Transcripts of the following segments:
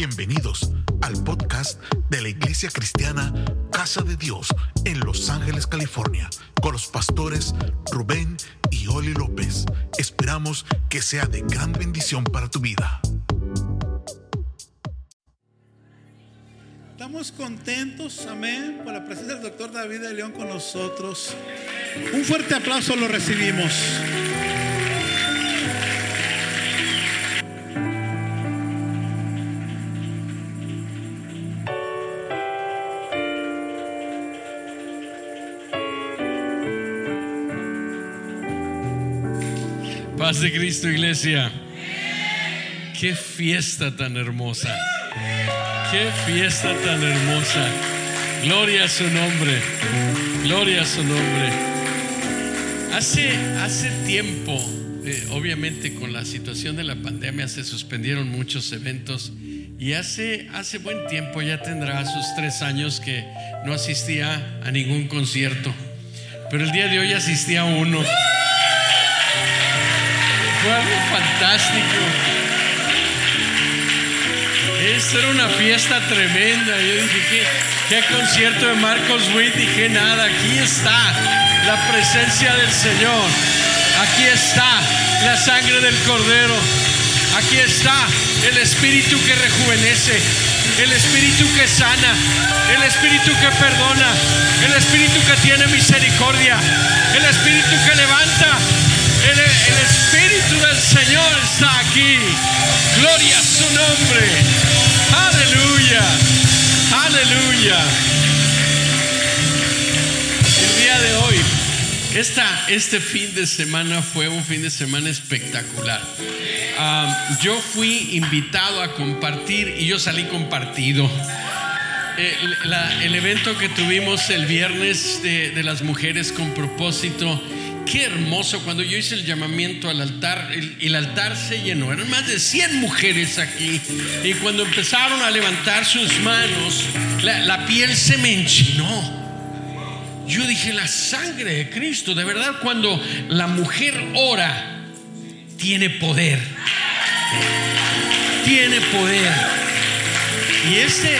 Bienvenidos al podcast de la Iglesia Cristiana Casa de Dios en Los Ángeles, California, con los pastores Rubén y Oli López. Esperamos que sea de gran bendición para tu vida. Estamos contentos, amén, por la presencia del doctor David de León con nosotros. Un fuerte aplauso lo recibimos. Paz de Cristo, iglesia. Qué fiesta tan hermosa. Qué fiesta tan hermosa. Gloria a su nombre. Gloria a su nombre. Hace, hace tiempo, eh, obviamente con la situación de la pandemia se suspendieron muchos eventos y hace, hace buen tiempo, ya tendrá sus tres años que no asistía a ningún concierto. Pero el día de hoy asistí a uno. Fue algo fantástico. Esa era una fiesta tremenda. Yo dije, ¿qué, qué concierto de Marcos Witt? Dije, nada, aquí está la presencia del Señor. Aquí está la sangre del Cordero. Aquí está el Espíritu que rejuvenece, el Espíritu que sana, el Espíritu que perdona, el Espíritu que tiene misericordia, el Espíritu que levanta, el, Espíritu del Señor está aquí. Gloria a su nombre. Aleluya. Aleluya. El día de hoy, esta, este fin de semana fue un fin de semana espectacular. Ah, yo fui invitado a compartir y yo salí compartido. Eh, el evento que tuvimos el viernes de las mujeres con propósito, qué hermoso. Cuando yo hice el llamamiento al altar, el, el altar se llenó. Eran más de 100 mujeres aquí. Y cuando empezaron a levantar sus manos, la, piel se me enchinó. Yo dije, la sangre de Cristo, de verdad, cuando la mujer ora, tiene poder. Tiene poder. Y este,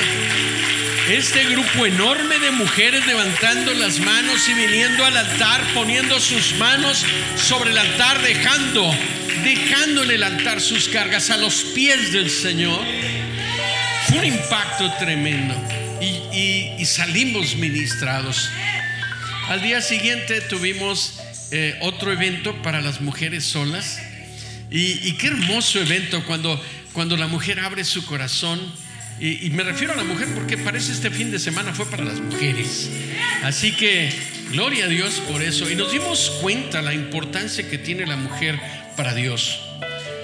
este grupo enorme de mujeres levantando las manos y viniendo al altar, poniendo sus manos sobre el altar, dejando, dejando en el altar sus cargas a los pies del Señor, fue un impacto tremendo. Y, salimos ministrados. Al día siguiente tuvimos eh, otro evento para las mujeres solas. Y, y qué hermoso evento cuando, cuando la mujer abre su corazón. Y, me refiero a la mujer porque parece este fin de semana fue para las mujeres. Así que gloria a Dios por eso. Y nos dimos cuenta la importancia que tiene la mujer para Dios.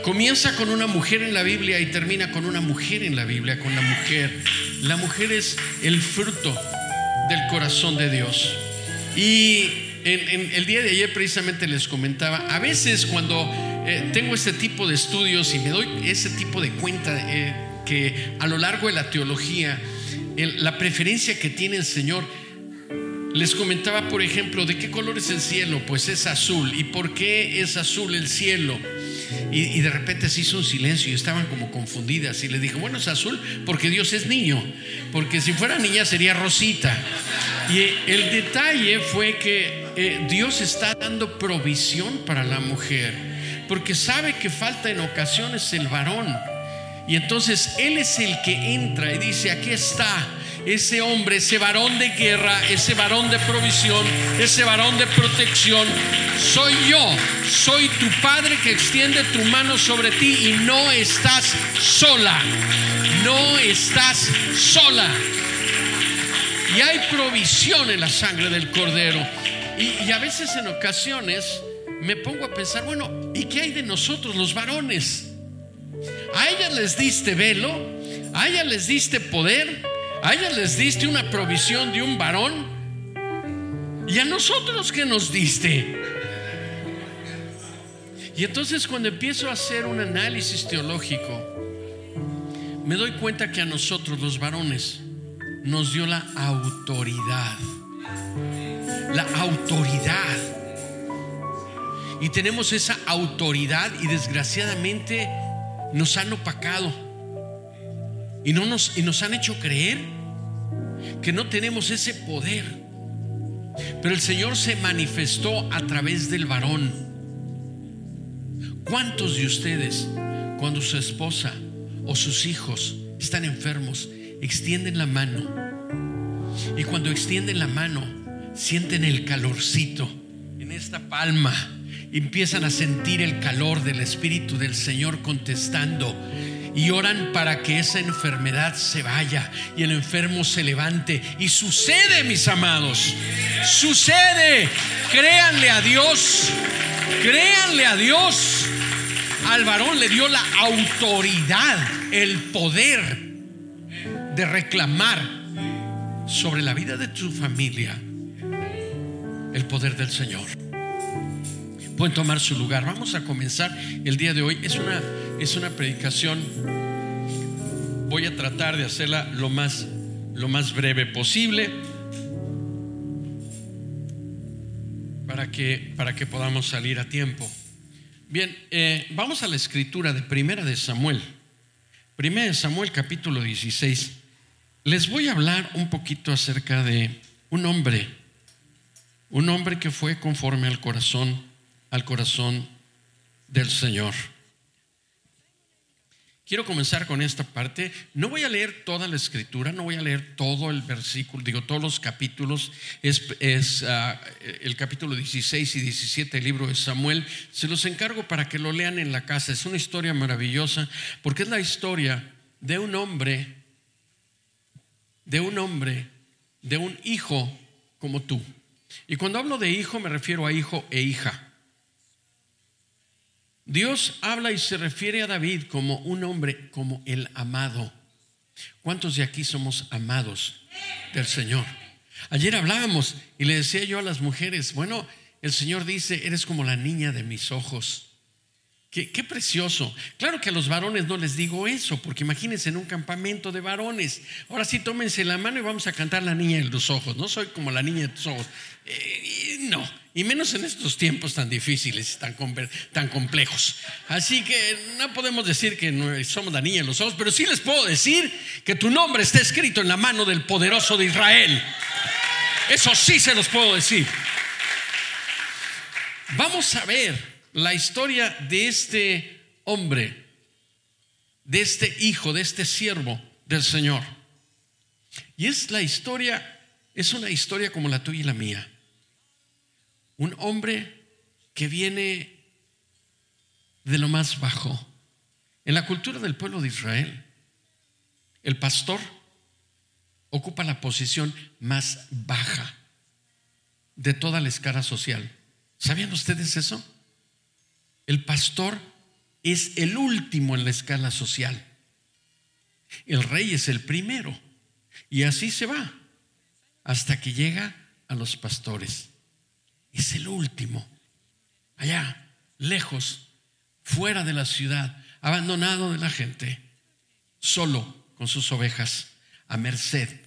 Comienza con una mujer en la Biblia y termina con una mujer en la Biblia, con la mujer. La mujer es el fruto del corazón de Dios. Y en el día de ayer precisamente les comentaba, a veces cuando eh, tengo este tipo de estudios y me doy ese tipo de cuenta eh, que a lo largo de la teología, la preferencia que tiene el Señor, les comentaba, por ejemplo, de qué color es el cielo, pues es azul. ¿Y por qué es azul el cielo? Y, y de repente se hizo un silencio y estaban como confundidas. Y le dije, bueno, es azul porque Dios es niño. Porque si fuera niña sería rosita. Y eh, el detalle fue que eh, Dios está dando provisión para la mujer. Porque sabe que falta en ocasiones el varón. Y entonces Él es el que entra y dice, aquí está ese hombre, ese varón de guerra, ese varón de provisión, ese varón de protección. Soy yo, soy tu Padre que extiende tu mano sobre ti y no estás sola, no estás sola. Y hay provisión en la sangre del cordero. Y, y a veces en ocasiones me pongo a pensar, bueno, ¿y qué hay de nosotros los varones? A ellas les diste velo, a ellas les diste poder, a ellas les diste una provisión de un varón. ¿Y a nosotros qué nos diste? Y entonces cuando empiezo a hacer un análisis teológico, me doy cuenta que a nosotros los varones nos dio la autoridad. La autoridad. Y tenemos esa autoridad y desgraciadamente nos han opacado. Y, no nos, y nos han hecho creer que no tenemos ese poder. Pero el Señor se manifestó a través del varón. ¿Cuántos de ustedes, cuando su esposa o sus hijos están enfermos, extienden la mano? Y cuando extienden la mano, sienten el calorcito en esta palma. Empiezan a sentir el calor del Espíritu del Señor contestando y oran para que esa enfermedad se vaya y el enfermo se levante. Y sucede, mis amados, sucede. Créanle a Dios, créanle a Dios. Al varón le dio la autoridad, el poder de reclamar sobre la vida de tu familia el poder del Señor. Pueden tomar su lugar. Vamos a comenzar el día de hoy. Es una es una predicación, voy a tratar de hacerla lo más, lo más breve posible para que, para que podamos salir a tiempo. Bien, eh, vamos a la escritura de Primera de Samuel. Primera de Samuel capítulo 16. Les voy a hablar un poquito acerca de un hombre, un hombre que fue conforme al corazón, al corazón del Señor. Quiero comenzar con esta parte. No voy a leer toda la escritura, no voy a leer todo el versículo, digo todos los capítulos. Es, ah, el capítulo 16 y 17 del libro de Samuel. Se los encargo para que lo lean en la casa. Es una historia maravillosa porque es la historia de un hombre, de un hombre, de un hijo como tú. Y cuando hablo de hijo me refiero a hijo e hija. Dios habla y se refiere a David como un hombre, como el amado. ¿Cuántos de aquí somos amados del Señor? Ayer hablábamos y le decía yo a las mujeres, bueno, el Señor dice, eres como la niña de mis ojos. Qué, precioso. Claro que a los varones no les digo eso, porque imagínense en un campamento de varones. Ahora sí, tómense la mano y vamos a cantar la niña de los ojos. No soy como la niña de tus ojos. Eh, no, y menos en estos tiempos tan difíciles, tan, tan complejos. Así que no podemos decir que somos la niña de los ojos, pero sí les puedo decir que tu nombre está escrito en la mano del poderoso de Israel. Eso sí se los puedo decir. Vamos a ver la historia de este hombre, de este hijo, de este siervo del Señor. Y es la historia, es una historia como la tuya y la mía. Un hombre que viene de lo más bajo. En la cultura del pueblo de Israel, el pastor ocupa la posición más baja de toda la escala social. ¿Sabían ustedes eso? El pastor es el último en la escala social. El rey es el primero. Y así se va hasta que llega a los pastores. Es el último. Allá, lejos, fuera de la ciudad, abandonado de la gente, solo con sus ovejas, a merced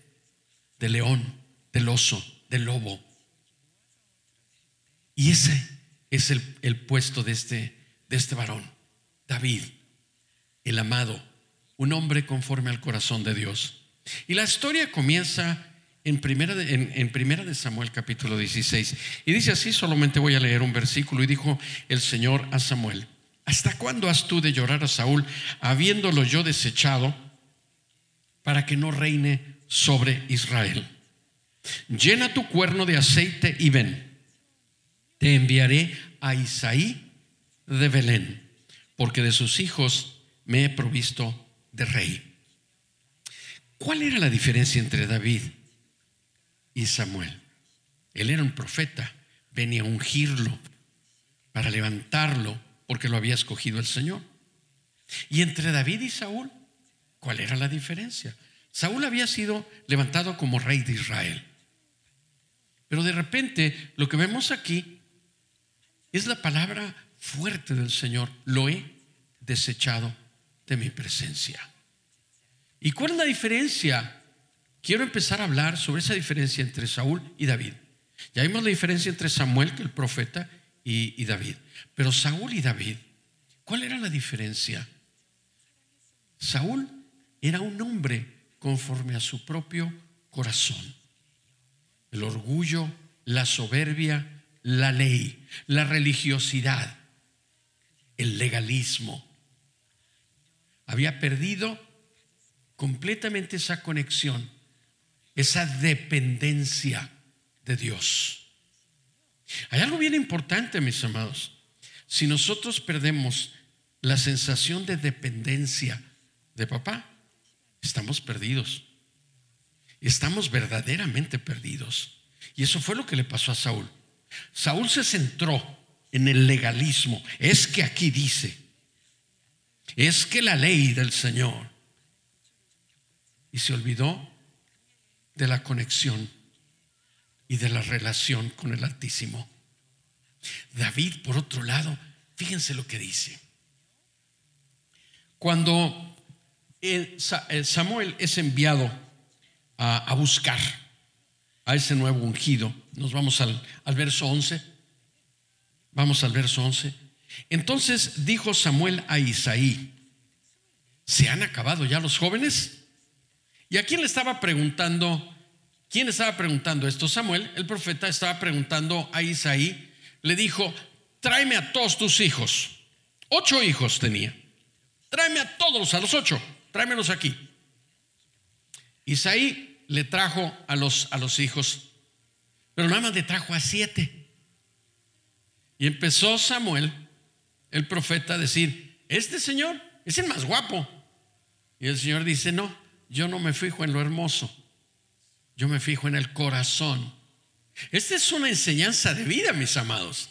del león, del oso, del lobo. Y ese es el, puesto de este, de este varón, David, el amado, un hombre conforme al corazón de Dios. Y la historia comienza en primera, de, en, primera de Samuel capítulo 16. Y dice así, solamente voy a leer un versículo. Y dijo el Señor a Samuel, ¿hasta cuándo has tú de llorar a Saúl, habiéndolo yo desechado, para que no reine sobre Israel? Llena tu cuerno de aceite y ven te enviaré a Isaí de Belén, porque de sus hijos me he provisto de rey. ¿Cuál era la diferencia entre David y Samuel? Él era un profeta, venía a ungirlo para levantarlo porque lo había escogido el Señor. Y entre David y Saúl, ¿cuál era la diferencia? Saúl había sido levantado como rey de Israel. Pero de repente lo que vemos aquí es la palabra fuerte del Señor. Lo he desechado de mi presencia. ¿Y cuál es la diferencia? Quiero empezar a hablar sobre esa diferencia entre Saúl y David. Ya vimos la diferencia entre Samuel, que el profeta, y, y David. Pero Saúl y David, ¿cuál era la diferencia? Saúl era un hombre conforme a su propio corazón. El orgullo, la soberbia, la ley, la religiosidad, el legalismo. Había perdido completamente esa conexión, esa dependencia de Dios. Hay algo bien importante, mis amados. Si nosotros perdemos la sensación de dependencia de papá, estamos perdidos. Estamos verdaderamente perdidos. Y eso fue lo que le pasó a Saúl. Saúl se centró en el legalismo. Es que aquí dice, es que la ley del Señor. Y se olvidó de la conexión y de la relación con el Altísimo. David, por otro lado, fíjense lo que dice. Cuando Samuel es enviado a, buscar a ese nuevo ungido, nos vamos al, al verso 11. Vamos al verso 11. Entonces dijo Samuel a Isaí, ¿se han acabado ya los jóvenes? ¿Y a quién le estaba preguntando? ¿Quién estaba preguntando esto? Samuel, el profeta, estaba preguntando a Isaí, le dijo, tráeme a todos tus hijos. Ocho hijos tenía. Tráeme a todos, a los ocho, tráemelos aquí. Isaí le trajo a los, a los hijos, pero nada más le trajo a siete. Y empezó Samuel, el profeta, a decir, este señor es el más guapo. Y el Señor dice, no, yo no me fijo en lo hermoso, yo me fijo en el corazón. Esta es una enseñanza de vida, mis amados,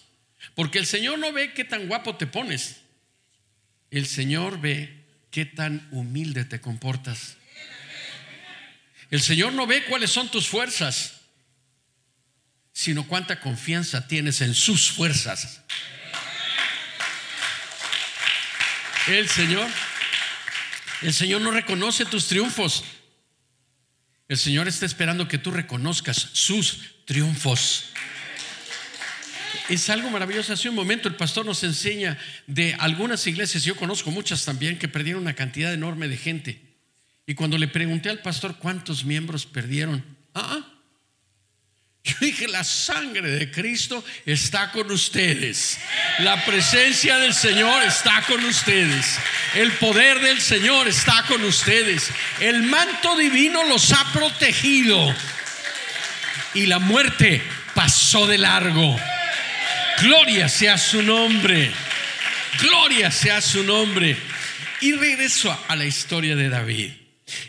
porque el Señor no ve qué tan guapo te pones, el Señor ve qué tan humilde te comportas. El Señor no ve cuáles son tus fuerzas, sino cuánta confianza tienes en sus fuerzas. El Señor, el Señor no reconoce tus triunfos. El Señor está esperando que tú reconozcas sus triunfos. Es algo maravilloso. Hace un momento el pastor nos enseña de algunas iglesias, yo conozco muchas también, que perdieron una cantidad enorme de gente. Y cuando le pregunté al pastor cuántos miembros perdieron, ah, ah yo dije, la sangre de Cristo está con ustedes. La presencia del Señor está con ustedes. El poder del Señor está con ustedes. El manto divino los ha protegido. Y la muerte pasó de largo. Gloria sea su nombre. Gloria sea su nombre. Y regreso a la historia de David.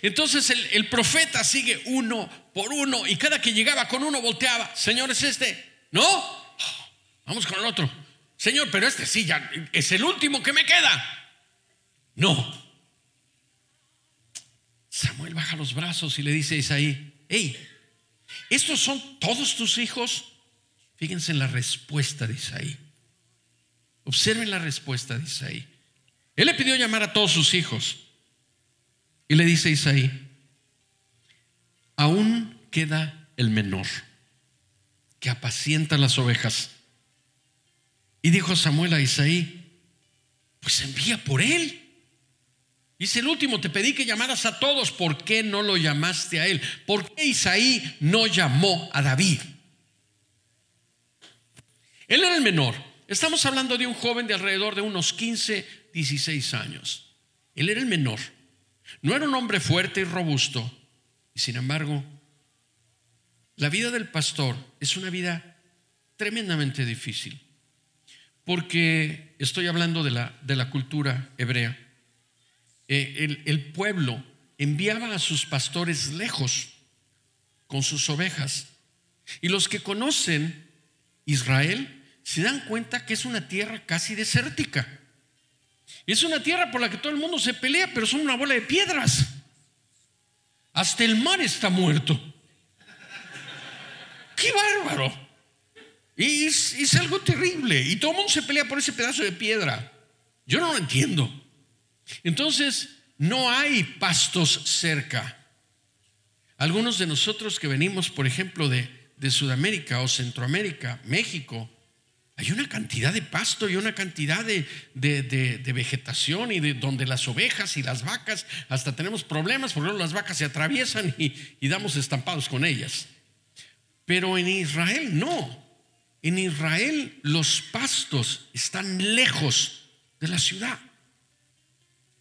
Entonces el, profeta sigue uno por uno y cada que llegaba con uno volteaba, Señor, es este. No, vamos con el otro. Señor, pero este sí, ya es el último que me queda. No. Samuel baja los brazos y le dice a Isaí, hey, ¿estos son todos tus hijos? Fíjense en la respuesta de Isaí. Observen la respuesta de Isaí. Él le pidió llamar a todos sus hijos. Y le dice Isaí, aún queda el menor que apacienta las ovejas. Y dijo Samuel a Isaí, pues envía por él. Dice el último, te pedí que llamaras a todos, ¿por qué no lo llamaste a él? ¿Por qué Isaí no llamó a David? Él era el menor. Estamos hablando de un joven de alrededor de unos 15, 16 años. Él era el menor. No era un hombre fuerte y robusto. Y sin embargo, la vida del pastor es una vida tremendamente difícil. Porque estoy hablando de la, de la cultura hebrea. Eh, el, el pueblo enviaba a sus pastores lejos con sus ovejas. Y los que conocen Israel se dan cuenta que es una tierra casi desértica. Es una tierra por la que todo el mundo se pelea, pero son una bola de piedras. Hasta el mar está muerto. ¡Qué bárbaro! Y es, algo terrible. Y todo el mundo se pelea por ese pedazo de piedra. Yo no lo entiendo. Entonces, no hay pastos cerca. Algunos de nosotros que venimos, por ejemplo, de, de Sudamérica o Centroamérica, México, hay una cantidad de pasto y una cantidad de, de- vegetación y de donde las ovejas y las vacas, hasta tenemos problemas porque las vacas se atraviesan y, y damos estampados con ellas. Pero en Israel no. En Israel los pastos están lejos de la ciudad.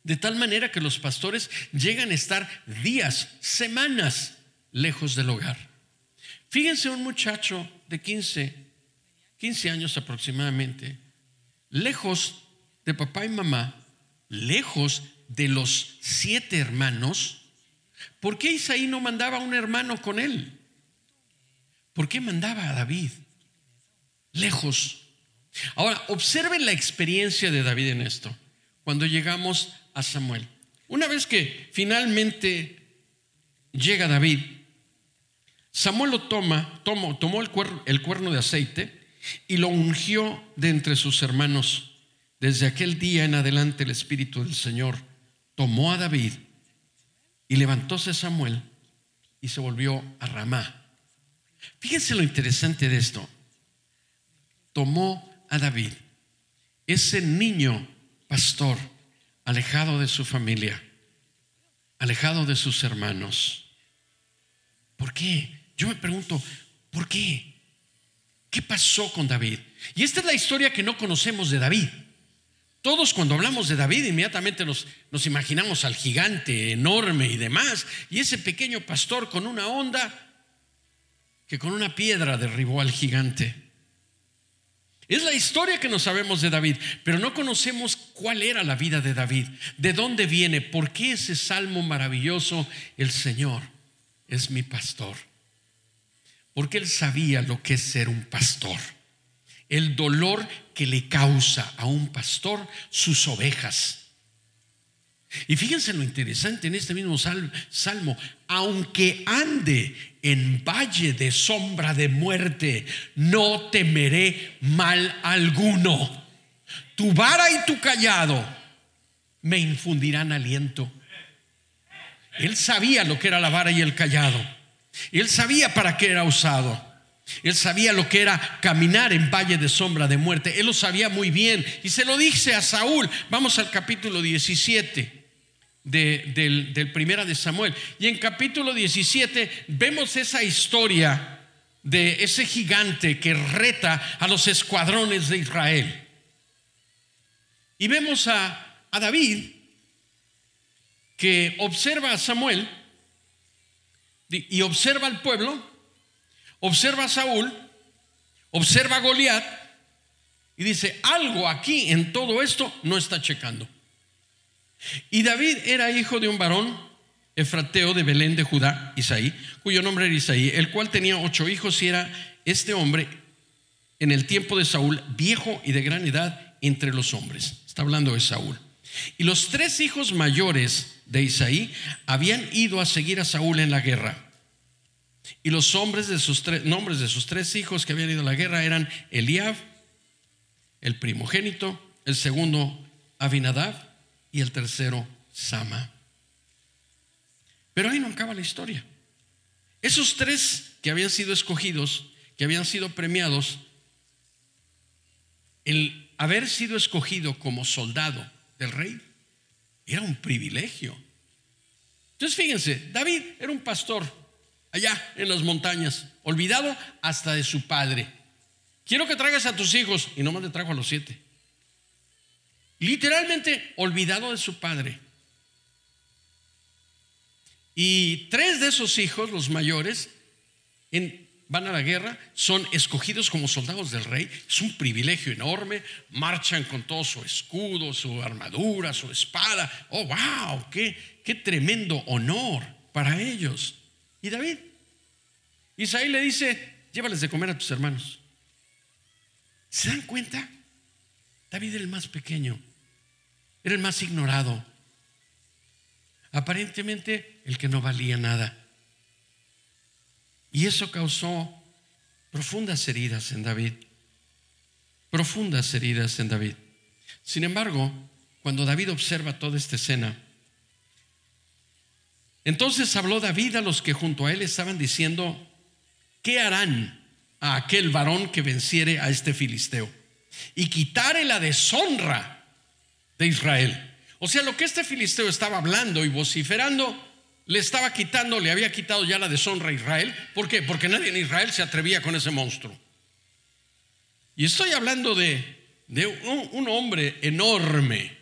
De tal manera que los pastores llegan a estar días, semanas lejos del hogar. Fíjense un muchacho de 15, 15 años aproximadamente, lejos de papá y mamá, lejos de los siete hermanos. ¿Por qué Isaí no mandaba a un hermano con él? ¿Por qué mandaba a David? Lejos. Ahora, observen la experiencia de David en esto. Cuando llegamos a Samuel. Una vez que finalmente llega David, Samuel lo toma, tomó, tomó el, cuer- el cuerno de aceite y lo ungió de entre sus hermanos. Desde aquel día en adelante el Espíritu del Señor tomó a David y levantóse Samuel y se volvió a Ramá. Fíjense lo interesante de esto. Tomó a David, ese niño pastor, alejado de su familia, alejado de sus hermanos. ¿Por qué? Yo me pregunto, ¿por qué? ¿Qué pasó con David? Y esta es la historia que no conocemos de David. Todos cuando hablamos de David inmediatamente nos, imaginamos al gigante enorme y demás, y ese pequeño pastor con una onda que con una piedra derribó al gigante. Es la historia que no sabemos de David, pero no conocemos cuál era la vida de David, de dónde viene, por qué ese salmo maravilloso, el Señor es mi pastor. Porque él sabía lo que es ser un pastor, el dolor que le causa a un pastor sus ovejas. Y fíjense lo interesante en este mismo sal- salmo, aunque ande en valle de sombra de muerte, no temeré mal alguno. Tu vara y tu callado me infundirán aliento. Él sabía lo que era la vara y el callado. Él sabía para qué era usado. Él sabía lo que era caminar en valle de sombra de muerte. Él lo sabía muy bien. Y se lo dice a Saúl. Vamos al capítulo 17 de- del, del primera de Samuel. Y en capítulo 17 vemos esa historia de ese gigante que reta a los escuadrones de Israel. Y vemos a, a David que observa a Samuel y observa al pueblo, observa a Saúl, observa a Goliat y dice, algo aquí en todo esto no está checando. Y David era hijo de un varón efrateo de Belén de Judá, Isaí, cuyo nombre era Isaí, el cual tenía ocho hijos y era este hombre en el tiempo de Saúl viejo y de gran edad entre los hombres. Está hablando de Saúl. Y los tres hijos mayores de Isaí habían ido a seguir a Saúl en la guerra. Y los hombres de sus tres, nombres de sus tres hijos que habían ido a la guerra eran Eliab, el primogénito, el segundo Abinadab y el tercero Sama. Pero ahí no acaba la historia. Esos tres que habían sido escogidos, que habían sido premiados, el haber sido escogido como soldado del rey era un privilegio. Entonces fíjense, David era un pastor allá en las montañas, olvidado hasta de su padre. Quiero que traigas a tus hijos y nomás le trajo a los siete. Literalmente olvidado de su padre. Y tres de esos hijos, los mayores, en- van a la guerra, son escogidos como soldados del rey. Es un privilegio enorme. Marchan con todo su escudo, su armadura, su espada. Oh, wow, qué, tremendo honor para ellos. Y David, Isaí le dice, llévales de comer a tus hermanos. ¿Se dan cuenta? David era el más pequeño, era el más ignorado, aparentemente el que no valía nada. Y eso causó profundas heridas en David, profundas heridas en David. Sin embargo, cuando David observa toda esta escena, entonces habló David a los que junto a él estaban diciendo, ¿qué harán a aquel varón que venciere a este filisteo? y quitare la deshonra de Israel. O sea, lo que este filisteo estaba hablando y vociferando, le estaba quitando, le había quitado ya la deshonra a Israel. ¿Por qué? Porque nadie en Israel se atrevía con ese monstruo. Y estoy hablando de, de un, hombre enorme,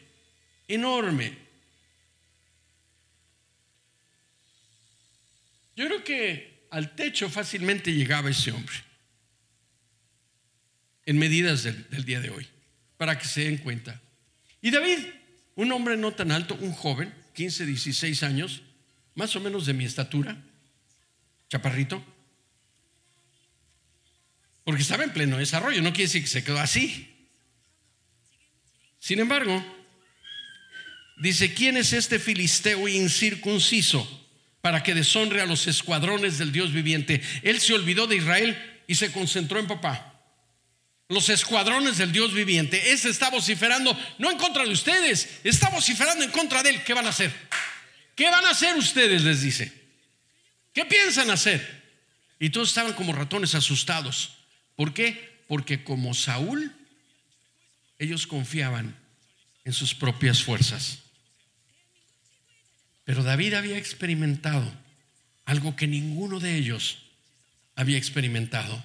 enorme. Yo creo que al techo fácilmente llegaba ese hombre, en medidas del, del día de hoy, para que se den cuenta. Y David, un hombre no tan alto, un joven, 15, 16 años, más o menos de mi estatura, chaparrito, porque estaba en pleno desarrollo, no quiere decir que se quedó así. Sin embargo, dice, ¿quién es este filisteo incircunciso? para que deshonre a los escuadrones del Dios viviente. Él se olvidó de Israel y se concentró en papá. Los escuadrones del Dios viviente. Ese está vociferando no en contra de ustedes, está vociferando en contra de él. ¿Qué van a hacer? ¿Qué van a hacer ustedes? Les dice. ¿Qué piensan hacer? Y todos estaban como ratones asustados. ¿Por qué? Porque como Saúl, ellos confiaban en sus propias fuerzas. Pero David había experimentado algo que ninguno de ellos había experimentado.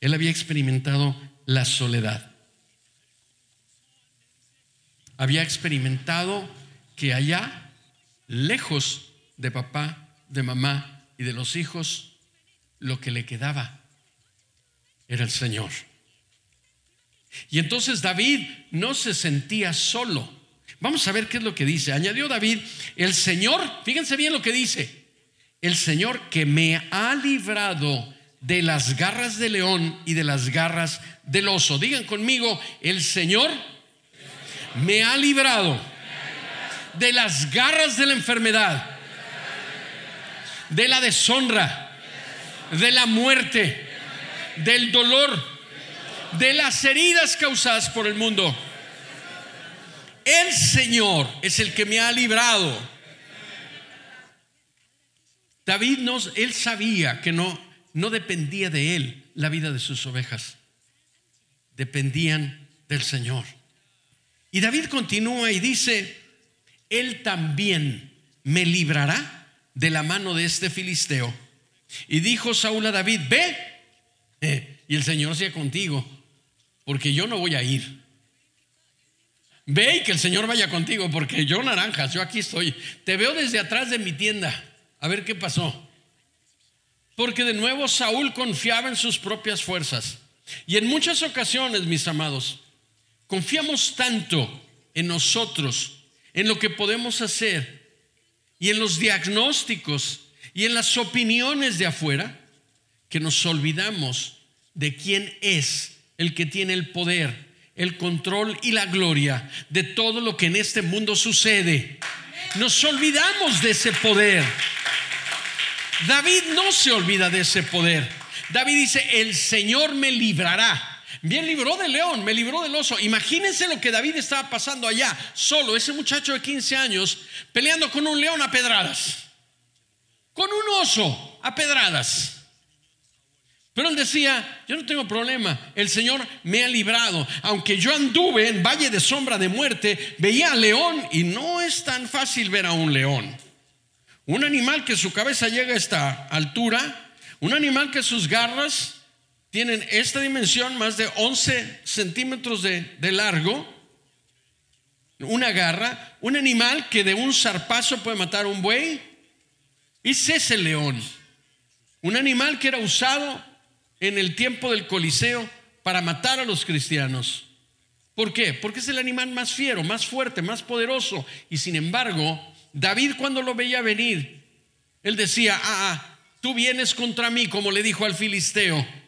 Él había experimentado la soledad. Había experimentado que allá, lejos de papá, de mamá y de los hijos, lo que le quedaba era el Señor. Y entonces David no se sentía solo. Vamos a ver qué es lo que dice. Añadió David, el Señor, fíjense bien lo que dice, el Señor que me ha librado de las garras del león y de las garras del oso. Digan conmigo, el Señor me ha librado de las garras de la enfermedad, de la deshonra, de la muerte, del dolor, de las heridas causadas por el mundo el Señor es el que me ha librado. David no, él sabía que no, no dependía de él la vida de sus ovejas, dependían del Señor. Y David continúa y dice, Él también me librará de la mano de este filisteo. Y dijo Saúl a David, ve, eh, y el Señor sea contigo, porque yo no voy a ir. Ve y que el Señor vaya contigo, porque yo naranjas, yo aquí estoy. Te veo desde atrás de mi tienda. A ver qué pasó. Porque de nuevo Saúl confiaba en sus propias fuerzas. Y en muchas ocasiones, mis amados, confiamos tanto en nosotros, en lo que podemos hacer, y en los diagnósticos, y en las opiniones de afuera, que nos olvidamos de quién es el que tiene el poder el control y la gloria de todo lo que en este mundo sucede. Nos olvidamos de ese poder. David no se olvida de ese poder. David dice, el Señor me librará. Bien libró del león, me libró del oso. Imagínense lo que David estaba pasando allá, solo, ese muchacho de 15 años, peleando con un león a pedradas, con un oso a pedradas. Pero él decía, yo no tengo problema, el Señor me ha librado. Aunque yo anduve en valle de sombra de muerte, veía al león y no es tan fácil ver a un león. Un animal que su cabeza llega a esta altura, un animal que sus garras tienen esta dimensión, más de 11 centímetros de, de largo, una garra, un animal que de un zarpazo puede matar a un buey. Y ese el león, un animal que era usado en el tiempo del Coliseo para matar a los cristianos. ¿Por qué? Porque es el animal más fiero, más fuerte, más poderoso. Y sin embargo, David cuando lo veía venir, él decía, ah, ah, tú vienes contra mí, como le dijo al filisteo.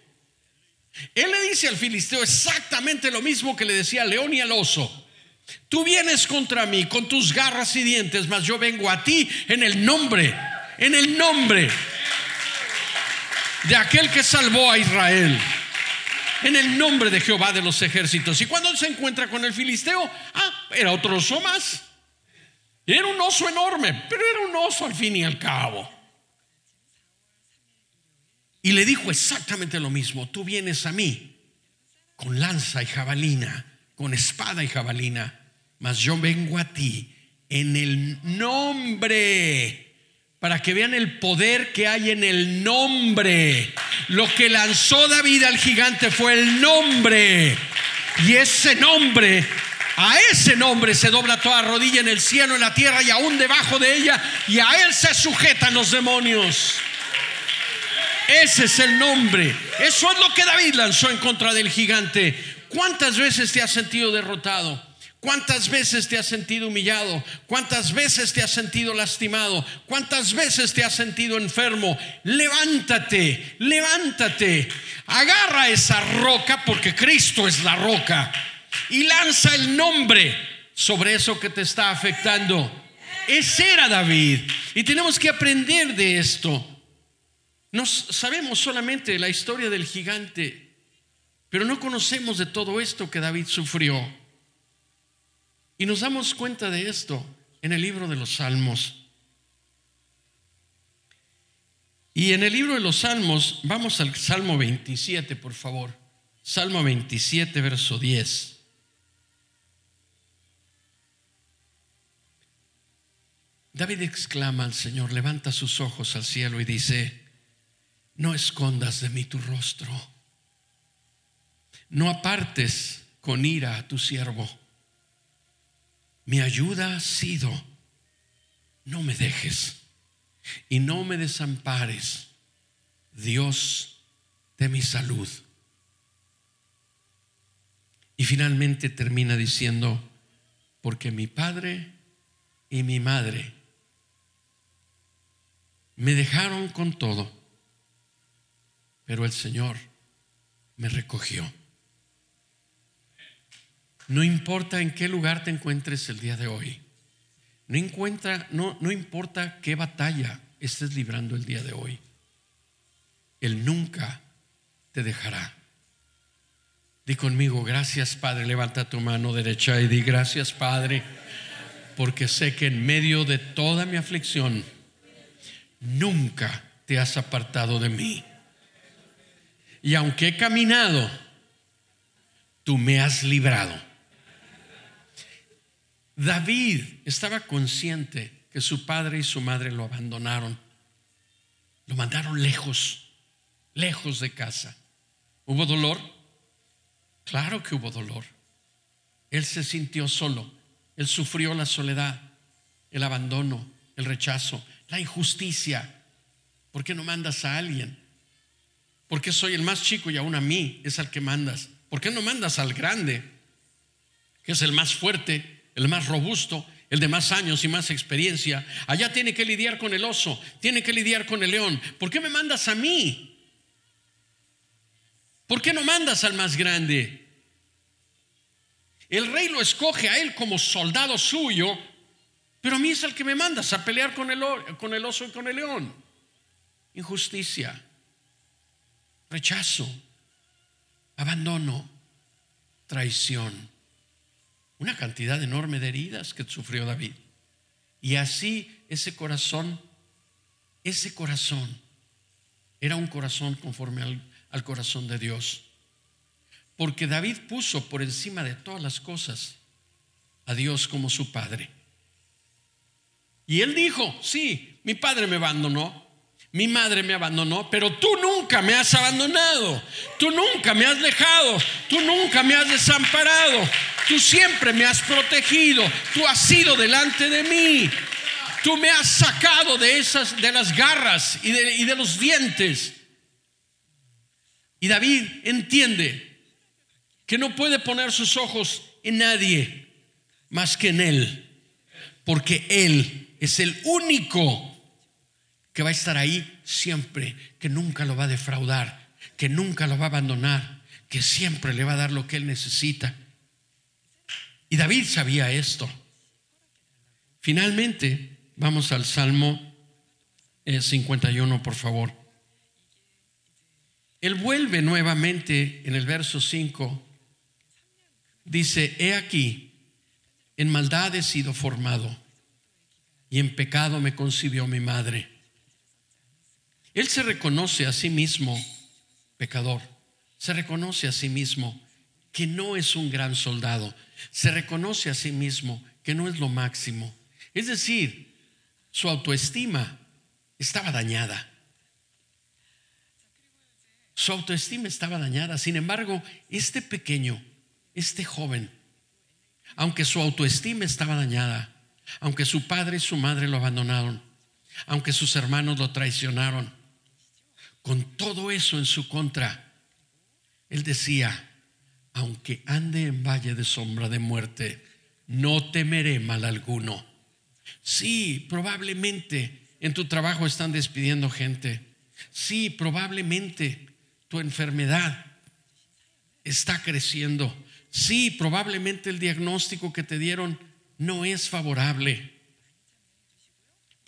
Él le dice al filisteo exactamente lo mismo que le decía al león y al oso. Tú vienes contra mí con tus garras y dientes, mas yo vengo a ti en el nombre, en el nombre de aquel que salvó a Israel. En el nombre de Jehová de los ejércitos. Y cuando se encuentra con el filisteo, ah, era otro oso más. Era un oso enorme, pero era un oso al fin y al cabo. Y le dijo exactamente lo mismo, tú vienes a mí con lanza y jabalina, con espada y jabalina, mas yo vengo a ti en el nombre para que vean el poder que hay en el nombre. Lo que lanzó David al gigante fue el nombre. Y ese nombre, a ese nombre se dobla toda rodilla en el cielo, en la tierra y aún debajo de ella. Y a él se sujetan los demonios. Ese es el nombre. Eso es lo que David lanzó en contra del gigante. ¿Cuántas veces te has sentido derrotado? ¿Cuántas veces te has sentido humillado? ¿Cuántas veces te has sentido lastimado? ¿Cuántas veces te has sentido enfermo? Levántate, levántate. Agarra esa roca porque Cristo es la roca y lanza el nombre sobre eso que te está afectando. Ese era David y tenemos que aprender de esto. Nos sabemos solamente la historia del gigante, pero no conocemos de todo esto que David sufrió. Y nos damos cuenta de esto en el libro de los Salmos. Y en el libro de los Salmos, vamos al Salmo 27, por favor. Salmo 27, verso 10. David exclama al Señor, levanta sus ojos al cielo y dice, no escondas de mí tu rostro, no apartes con ira a tu siervo. Mi ayuda ha sido, no me dejes y no me desampares, Dios de mi salud. Y finalmente termina diciendo, porque mi padre y mi madre me dejaron con todo, pero el Señor me recogió. No importa en qué lugar te encuentres el día de hoy. No, encuentra, no, no importa qué batalla estés librando el día de hoy. Él nunca te dejará. Di conmigo, gracias Padre, levanta tu mano derecha y di gracias Padre, porque sé que en medio de toda mi aflicción, nunca te has apartado de mí. Y aunque he caminado, tú me has librado. David estaba consciente que su padre y su madre lo abandonaron, lo mandaron lejos, lejos de casa. ¿Hubo dolor? Claro que hubo dolor. Él se sintió solo, él sufrió la soledad, el abandono, el rechazo, la injusticia. ¿Por qué no mandas a alguien? ¿Por qué soy el más chico y aún a mí es al que mandas? ¿Por qué no mandas al grande, que es el más fuerte el más robusto, el de más años y más experiencia. Allá tiene que lidiar con el oso, tiene que lidiar con el león. ¿Por qué me mandas a mí? ¿Por qué no mandas al más grande? El rey lo escoge a él como soldado suyo, pero a mí es el que me mandas a pelear con el, con el oso y con el león. Injusticia, rechazo, abandono, traición una cantidad enorme de heridas que sufrió David. Y así ese corazón, ese corazón, era un corazón conforme al, corazón de Dios. Porque David puso por encima de todas las cosas a Dios como su padre. Y él dijo, sí, mi padre me abandonó, mi madre me abandonó, pero tú nunca me has abandonado, tú nunca me has dejado, tú nunca me has desamparado, Tú siempre me has protegido. Tú has sido delante de mí. Tú me has sacado de esas, de las garras y de, y de los dientes. Y David entiende que no puede poner sus ojos en nadie más que en Él. Porque Él es el único que va a estar ahí siempre, que nunca lo va a defraudar, que nunca lo va a abandonar, que siempre le va a dar lo que Él necesita. Y David sabía esto. Finalmente, vamos al Salmo 51, eh, por favor. Él vuelve nuevamente en el verso 5. Dice, he aquí, en maldad he sido formado y en pecado me concibió mi madre. Él se reconoce a sí mismo pecador, se reconoce a sí mismo que no es un gran soldado. Se reconoce a sí mismo que no es lo máximo. Es decir, su autoestima estaba dañada. Su autoestima estaba dañada. Sin embargo, este pequeño, este joven, aunque su autoestima estaba dañada, aunque su padre y su madre lo abandonaron, aunque sus hermanos lo traicionaron, con todo eso en su contra, él decía, aunque ande en valle de sombra de muerte, no temeré mal alguno. Sí, probablemente en tu trabajo están despidiendo gente. Sí, probablemente tu enfermedad está creciendo. Sí, probablemente el diagnóstico que te dieron no es favorable.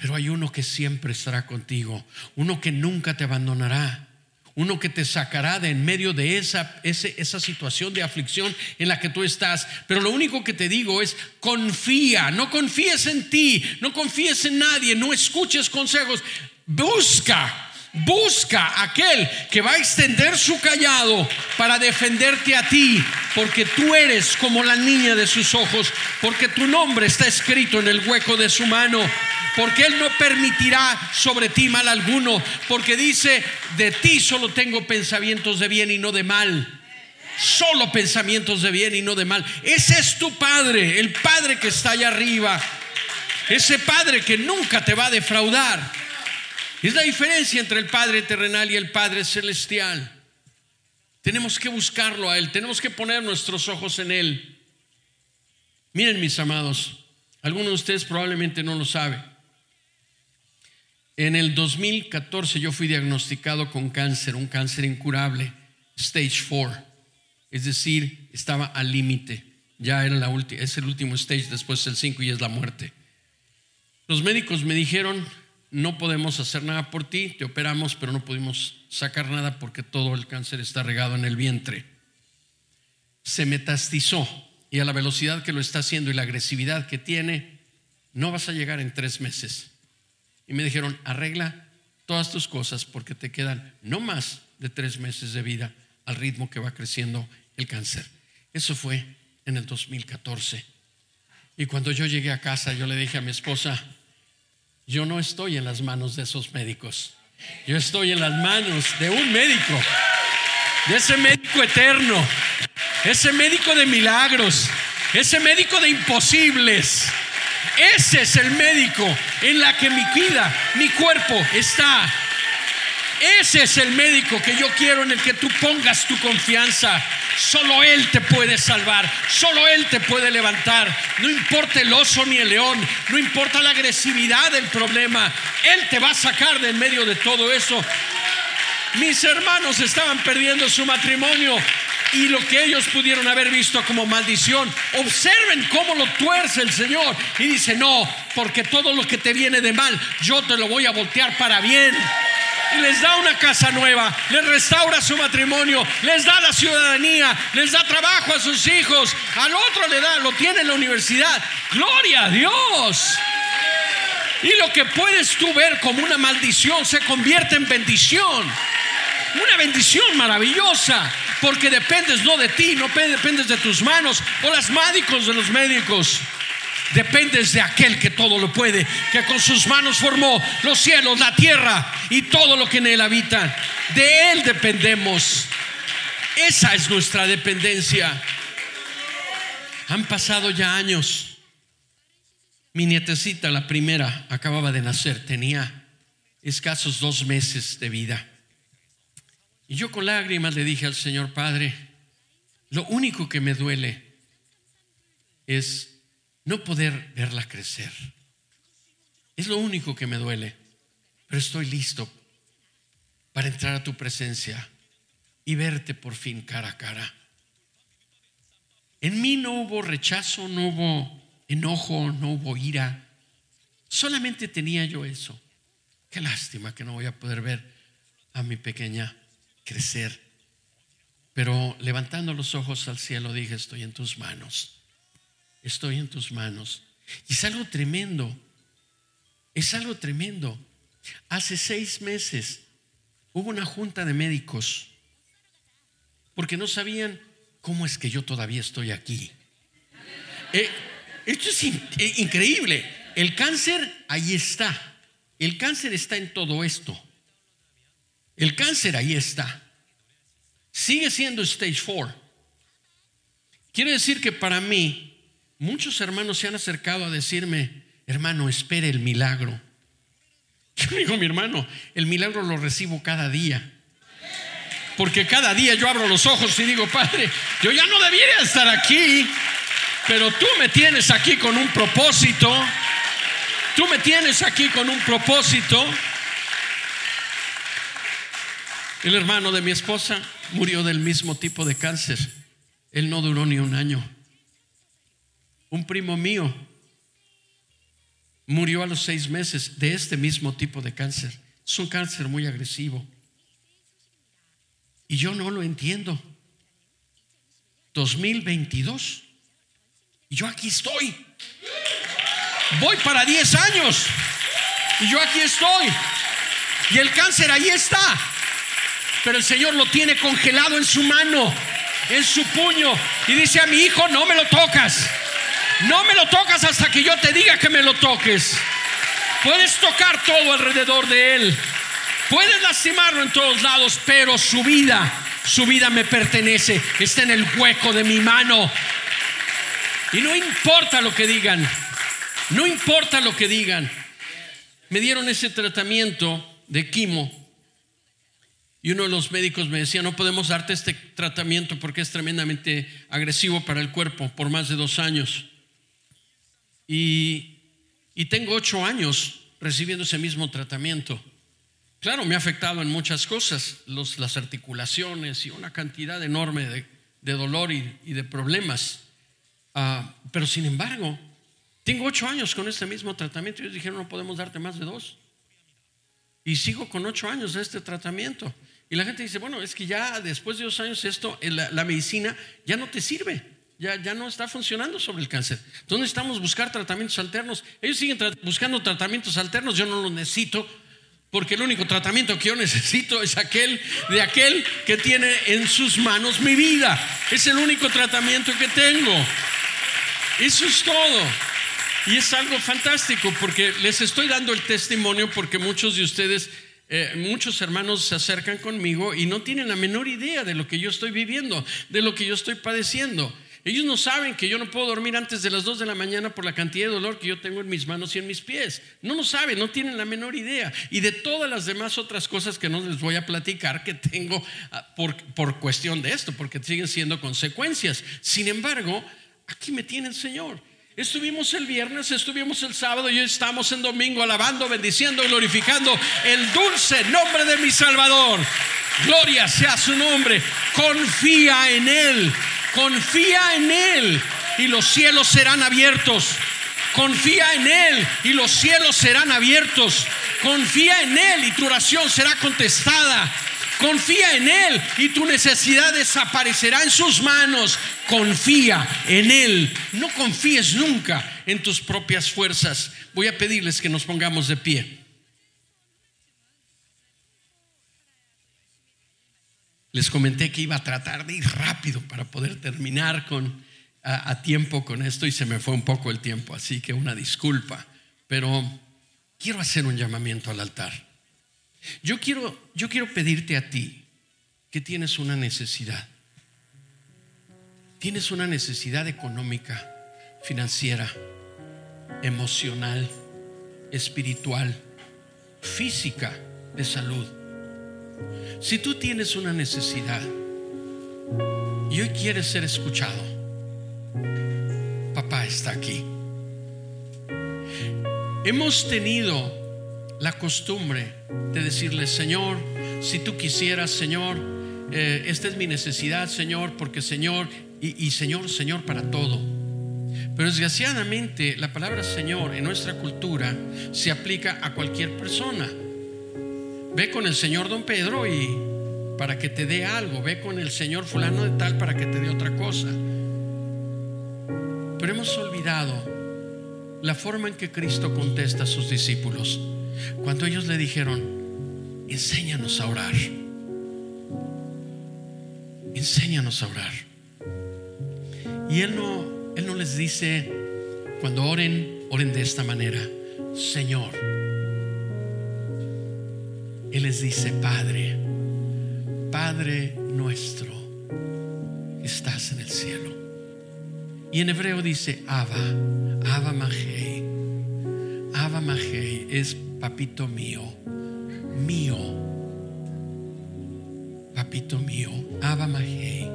Pero hay uno que siempre estará contigo, uno que nunca te abandonará, uno que te sacará de en medio de esa, esa situación de aflicción en la que tú estás. Pero lo único que te digo es, confía, no confíes en ti, no confíes en nadie, no escuches consejos, busca. Busca aquel que va a extender su callado para defenderte a ti, porque tú eres como la niña de sus ojos, porque tu nombre está escrito en el hueco de su mano porque Él no permitirá sobre ti mal alguno, porque dice, de ti solo tengo pensamientos de bien y no de mal. Solo pensamientos de bien y no de mal. Ese es tu Padre, el Padre que está allá arriba. Ese Padre que nunca te va a defraudar. Es la diferencia entre el Padre terrenal y el Padre celestial. Tenemos que buscarlo a Él, tenemos que poner nuestros ojos en Él. Miren mis amados, algunos de ustedes probablemente no lo saben. En el 2014 yo fui diagnosticado con cáncer, un cáncer incurable, stage 4, es decir, estaba al límite, ya era la última, es el último stage, después el 5 y es la muerte. Los médicos me dijeron, no podemos hacer nada por ti, te operamos, pero no pudimos sacar nada porque todo el cáncer está regado en el vientre. Se metastizó y a la velocidad que lo está haciendo y la agresividad que tiene, no vas a llegar en tres meses y me dijeron, arregla todas tus cosas porque te quedan no más de tres meses de vida al ritmo que va creciendo el cáncer. Eso fue en el 2014. Y cuando yo llegué a casa, yo le dije a mi esposa, yo no estoy en las manos de esos médicos, yo estoy en las manos de un médico, de ese médico eterno, ese médico de milagros, ese médico de imposibles ese es el médico en la que mi vida, mi cuerpo está. Ese es el médico que yo quiero en el que tú pongas tu confianza. Solo Él te puede salvar, solo Él te puede levantar. No importa el oso ni el león, no importa la agresividad del problema, Él te va a sacar de en medio de todo eso. Mis hermanos estaban perdiendo su matrimonio y lo que ellos pudieron haber visto como maldición. Observen cómo lo tuerce el Señor y dice, no, porque todo lo que te viene de mal, yo te lo voy a voltear para bien. Les da una casa nueva, les restaura su matrimonio, les da la ciudadanía, les da trabajo a sus hijos, al otro le da, lo tiene en la universidad. Gloria a Dios. Y lo que puedes tú ver como una maldición se convierte en bendición. Una bendición maravillosa, porque dependes no de ti, no dependes de tus manos o las médicos de los médicos. Dependes de aquel que todo lo puede, que con sus manos formó los cielos, la tierra y todo lo que en él habita. De él dependemos. Esa es nuestra dependencia. Han pasado ya años. Mi nietecita, la primera, acababa de nacer, tenía escasos dos meses de vida. Y yo con lágrimas le dije al Señor Padre, lo único que me duele es no poder verla crecer. Es lo único que me duele, pero estoy listo para entrar a tu presencia y verte por fin cara a cara. En mí no hubo rechazo, no hubo enojo, no hubo ira. Solamente tenía yo eso. Qué lástima que no voy a poder ver a mi pequeña crecer. Pero levantando los ojos al cielo dije, estoy en tus manos, estoy en tus manos. Y es algo tremendo, es algo tremendo. Hace seis meses hubo una junta de médicos porque no sabían ¿cómo es que yo todavía estoy aquí? Eh, esto es eh, increíble. El cáncer ahí está. El cáncer está en todo esto. El cáncer ahí está. Sigue siendo stage 4. Quiere decir que para mí, muchos hermanos se han acercado a decirme, hermano, espere el milagro. Yo digo, mi hermano, el milagro lo recibo cada día. Porque cada día yo abro los ojos y digo, Padre, yo ya no debiera estar aquí, pero tú me tienes aquí con un propósito. Tú me tienes aquí con un propósito. El hermano de mi esposa murió del mismo tipo de cáncer. Él no duró ni un año. Un primo mío murió a los seis meses de este mismo tipo de cáncer. Es un cáncer muy agresivo. Y yo no lo entiendo. 2022. Y yo aquí estoy. Voy para 10 años. Y yo aquí estoy. Y el cáncer ahí está. Pero el Señor lo tiene congelado en su mano, en su puño. Y dice a mi hijo, no me lo tocas. No me lo tocas hasta que yo te diga que me lo toques. Puedes tocar todo alrededor de él. Puedes lastimarlo en todos lados, pero su vida, su vida me pertenece. Está en el hueco de mi mano. Y no importa lo que digan. No importa lo que digan. Me dieron ese tratamiento de quimo y uno de los médicos me decía, no podemos darte este tratamiento porque es tremendamente agresivo para el cuerpo por más de dos años. Y, tengo ocho años recibiendo ese mismo tratamiento. Claro, me ha afectado en muchas cosas, las articulaciones y una cantidad enorme de, dolor y, de problemas. Ah, pero sin embargo, tengo ocho años con este mismo tratamiento y ellos dijeron, no podemos darte más de dos. Y sigo con ocho años de este tratamiento. Y la gente dice, bueno, es que ya después de dos años esto, eh, la, medicina ya no te sirve, ya, ya no está funcionando sobre el cáncer. Entonces necesitamos buscar tratamientos alternos. Ellos siguen buscando tratamientos alternos, yo no los necesito, porque el único tratamiento que yo necesito es aquel de aquel que tiene en sus manos mi vida. Es el único tratamiento que tengo. Eso es todo. Y es algo fantástico porque les estoy dando el testimonio porque muchos de ustedes eh, muchos hermanos se acercan conmigo y no tienen la menor idea de lo que yo estoy viviendo, de lo que yo estoy padeciendo. Ellos no saben que yo no puedo dormir antes de las 2 de la mañana por la cantidad de dolor que yo tengo en mis manos y en mis pies. No lo saben, no tienen la menor idea. Y de todas las demás otras cosas que no les voy a platicar que tengo ah, por, por cuestión de esto, porque siguen siendo consecuencias. Sin embargo, aquí me tiene el Señor. Estuvimos el viernes, estuvimos el sábado y hoy estamos en domingo alabando, bendiciendo, glorificando el dulce nombre de mi Salvador. Gloria sea su nombre. Confía en Él, confía en Él y los cielos serán abiertos. Confía en Él y los cielos serán abiertos. Confía en Él y tu oración será contestada. Confía en Él y tu necesidad desaparecerá en sus manos. Confía en Él. No confíes nunca en tus propias fuerzas. Voy a pedirles que nos pongamos de pie. Les comenté que iba a tratar de ir rápido para poder terminar con, a, tiempo con esto y se me fue un poco el tiempo, así que una disculpa. Pero quiero hacer un llamamiento al altar. Yo quiero, yo quiero pedirte a ti que tienes una necesidad. Tienes una necesidad económica, financiera, emocional, espiritual, física, de salud. Si tú tienes una necesidad y hoy quieres ser escuchado, papá está aquí. Hemos tenido la costumbre de decirle, Señor, si tú quisieras, Señor, eh, esta es mi necesidad, Señor, porque Señor, y, y Señor, Señor para todo. Pero desgraciadamente la palabra Señor en nuestra cultura se aplica a cualquier persona. Ve con el Señor Don Pedro y para que te dé algo, ve con el Señor fulano de tal para que te dé otra cosa. Pero hemos olvidado la forma en que Cristo contesta a sus discípulos. Cuando ellos le dijeron, enséñanos a orar, enséñanos a orar. Y Él no, Él no les dice, cuando oren, oren de esta manera, Señor. Él les dice, Padre, Padre nuestro, estás en el cielo. Y en hebreo dice, Abba, Abba Mahei. Abba Mahei es papito mío, mío, papito mío, Abba Mahei.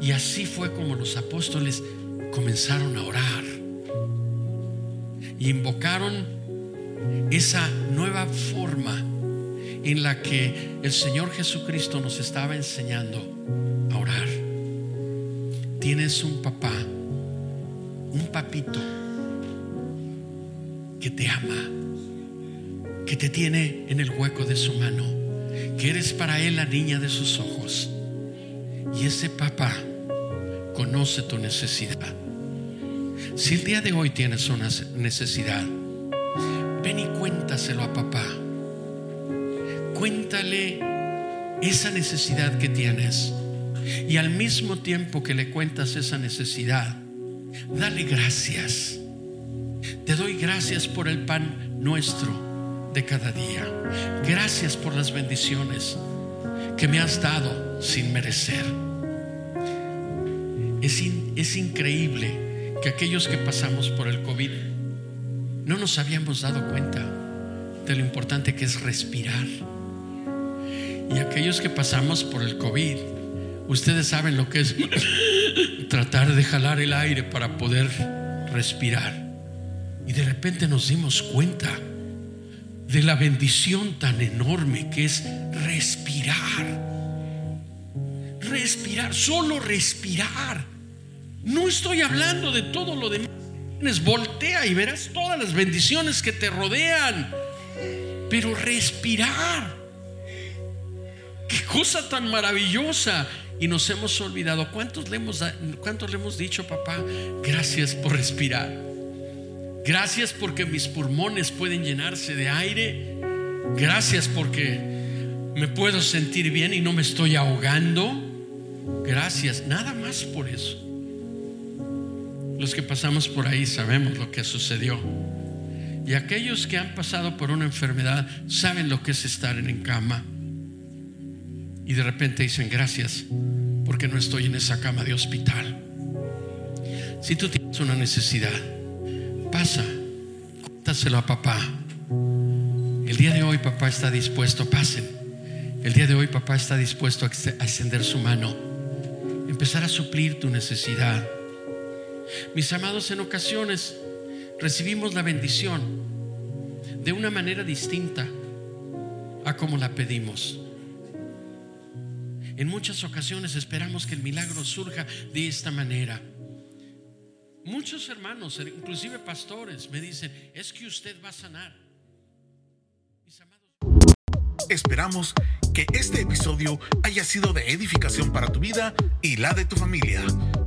Y así fue como los apóstoles comenzaron a orar y invocaron esa nueva forma en la que el Señor Jesucristo nos estaba enseñando a orar. Tienes un papá, un papito que te ama, que te tiene en el hueco de su mano, que eres para él la niña de sus ojos. Y ese papá conoce tu necesidad. Si el día de hoy tienes una necesidad, ven y cuéntaselo a papá. Cuéntale esa necesidad que tienes. Y al mismo tiempo que le cuentas esa necesidad, dale gracias. Te doy gracias por el pan nuestro de cada día. Gracias por las bendiciones que me has dado sin merecer. Es, es increíble que aquellos que pasamos por el COVID no nos habíamos dado cuenta de lo importante que es respirar. Y aquellos que pasamos por el COVID, ustedes saben lo que es tratar de jalar el aire para poder respirar. Y de repente nos dimos cuenta de la bendición tan enorme que es respirar. Respirar, solo respirar. No estoy hablando de todo lo demás. Voltea y verás todas las bendiciones que te rodean. Pero respirar. Qué cosa tan maravillosa. Y nos hemos olvidado. ¿Cuántos le hemos, cuántos le hemos dicho, papá? Gracias por respirar. Gracias porque mis pulmones pueden llenarse de aire. Gracias porque me puedo sentir bien y no me estoy ahogando. Gracias. Nada más por eso. Los que pasamos por ahí sabemos lo que sucedió. Y aquellos que han pasado por una enfermedad saben lo que es estar en cama. Y de repente dicen, gracias, porque no estoy en esa cama de hospital. Si tú tienes una necesidad, pasa, cuéntaselo a papá. El día de hoy papá está dispuesto, pasen. El día de hoy papá está dispuesto a extender su mano, empezar a suplir tu necesidad mis amados, en ocasiones recibimos la bendición de una manera distinta a como la pedimos. En muchas ocasiones esperamos que el milagro surja de esta manera. Muchos hermanos, inclusive pastores, me dicen, es que usted va a sanar. Esperamos que este episodio haya sido de edificación para tu vida y la de tu familia.